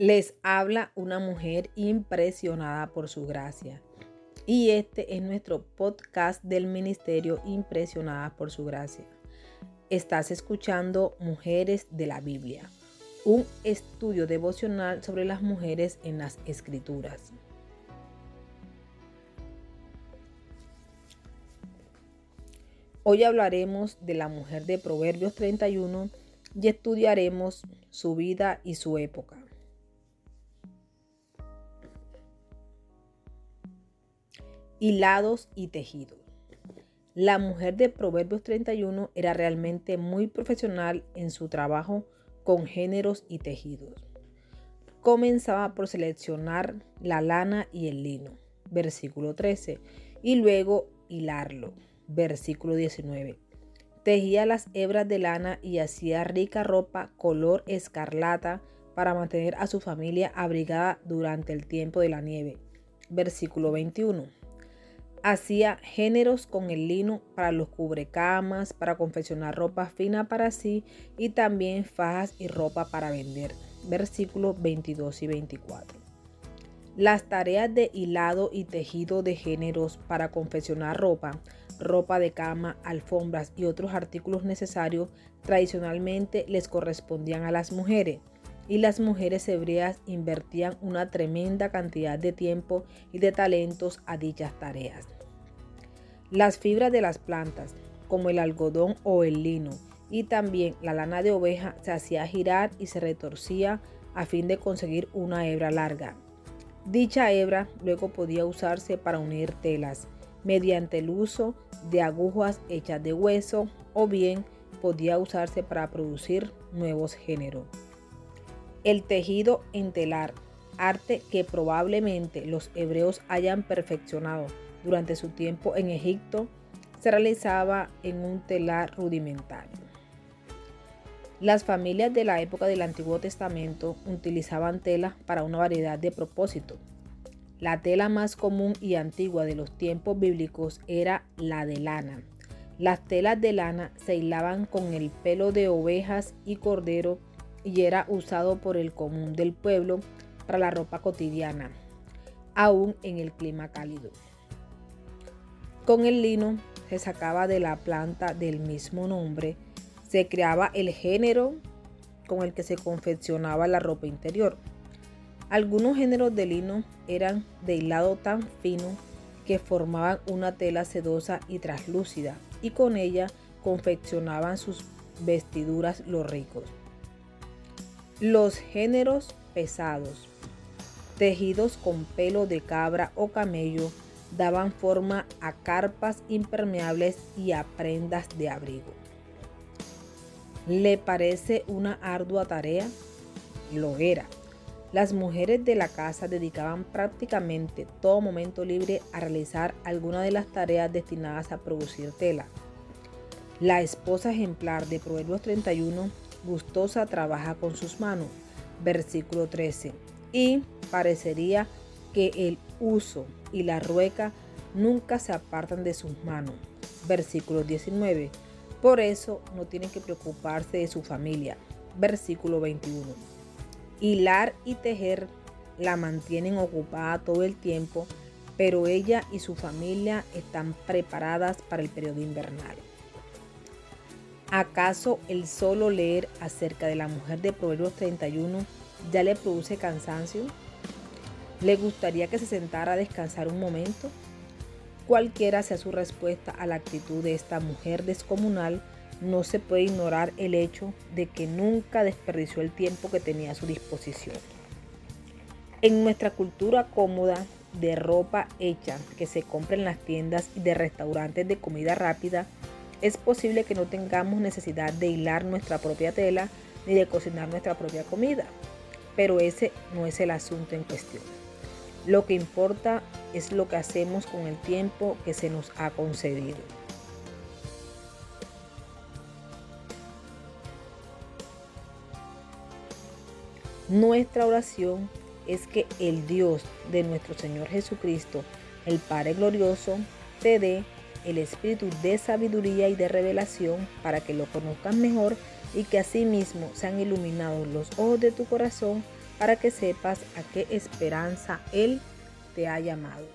Les habla una mujer impresionada por su gracia. Y este es nuestro podcast del Ministerio Impresionada por su gracia. Estás escuchando Mujeres de la Biblia, un estudio devocional sobre las mujeres en las Escrituras. Hoy hablaremos de la mujer de Proverbios 31 y estudiaremos su vida y su época. Hilados y tejidos. La mujer de Proverbios 31 era realmente muy profesional en su trabajo con géneros y tejidos. Comenzaba por seleccionar la lana y el lino, versículo 13, y luego hilarlo, versículo 19. Tejía las hebras de lana y hacía rica ropa color escarlata para mantener a su familia abrigada durante el tiempo de la nieve, versículo 21 Hacía géneros con el lino para los cubrecamas, para confeccionar ropa fina para sí y también fajas y ropa para vender. Versículos 22 y 24. Las tareas de hilado y tejido de géneros para confeccionar ropa, ropa de cama, alfombras y otros artículos necesarios tradicionalmente les correspondían a las mujeres y las mujeres hebreas invertían una tremenda cantidad de tiempo y de talentos a dichas tareas. Las fibras de las plantas, como el algodón o el lino, y también la lana de oveja se hacía girar y se retorcía a fin de conseguir una hebra larga. Dicha hebra luego podía usarse para unir telas mediante el uso de agujas hechas de hueso o bien podía usarse para producir nuevos géneros. El tejido en telar, arte que probablemente los hebreos hayan perfeccionado durante su tiempo en Egipto, se realizaba en un telar rudimentario. Las familias de la época del Antiguo Testamento utilizaban tela para una variedad de propósitos. La tela más común y antigua de los tiempos bíblicos era la de lana. Las telas de lana se hilaban con el pelo de ovejas y cordero y era usado por el común del pueblo para la ropa cotidiana, aún en el clima cálido. Con el lino se sacaba de la planta del mismo nombre, se creaba el género con el que se confeccionaba la ropa interior. Algunos géneros de lino eran de hilado tan fino que formaban una tela sedosa y traslúcida y con ella confeccionaban sus vestiduras los ricos. Los géneros pesados, tejidos con pelo de cabra o camello, daban forma a carpas impermeables y a prendas de abrigo. ¿Le parece una ardua tarea? Lo era. Las mujeres de la casa dedicaban prácticamente todo momento libre a realizar alguna de las tareas destinadas a producir tela. La esposa ejemplar de Proverbios 31 gustosa trabaja con sus manos. Versículo 13. Y parecería que el uso y la rueca nunca se apartan de sus manos. Versículo 19. Por eso no tienen que preocuparse de su familia. Versículo 21. Hilar y tejer la mantienen ocupada todo el tiempo, pero ella y su familia están preparadas para el periodo invernal. ¿Acaso el solo leer acerca de la mujer de Proverbios 31 ya le produce cansancio? ¿Le gustaría que se sentara a descansar un momento? Cualquiera sea su respuesta a la actitud de esta mujer descomunal, no se puede ignorar el hecho de que nunca desperdició el tiempo que tenía a su disposición. En nuestra cultura cómoda de ropa hecha que se compra en las tiendas y de restaurantes de comida rápida, es posible que no tengamos necesidad de hilar nuestra propia tela ni de cocinar nuestra propia comida, pero ese no es el asunto en cuestión. Lo que importa es lo que hacemos con el tiempo que se nos ha concedido. Nuestra oración es que el Dios de nuestro Señor Jesucristo, el Padre Glorioso, te dé el espíritu de sabiduría y de revelación para que lo conozcas mejor y que asimismo sean iluminados los ojos de tu corazón para que sepas a qué esperanza Él te ha llamado.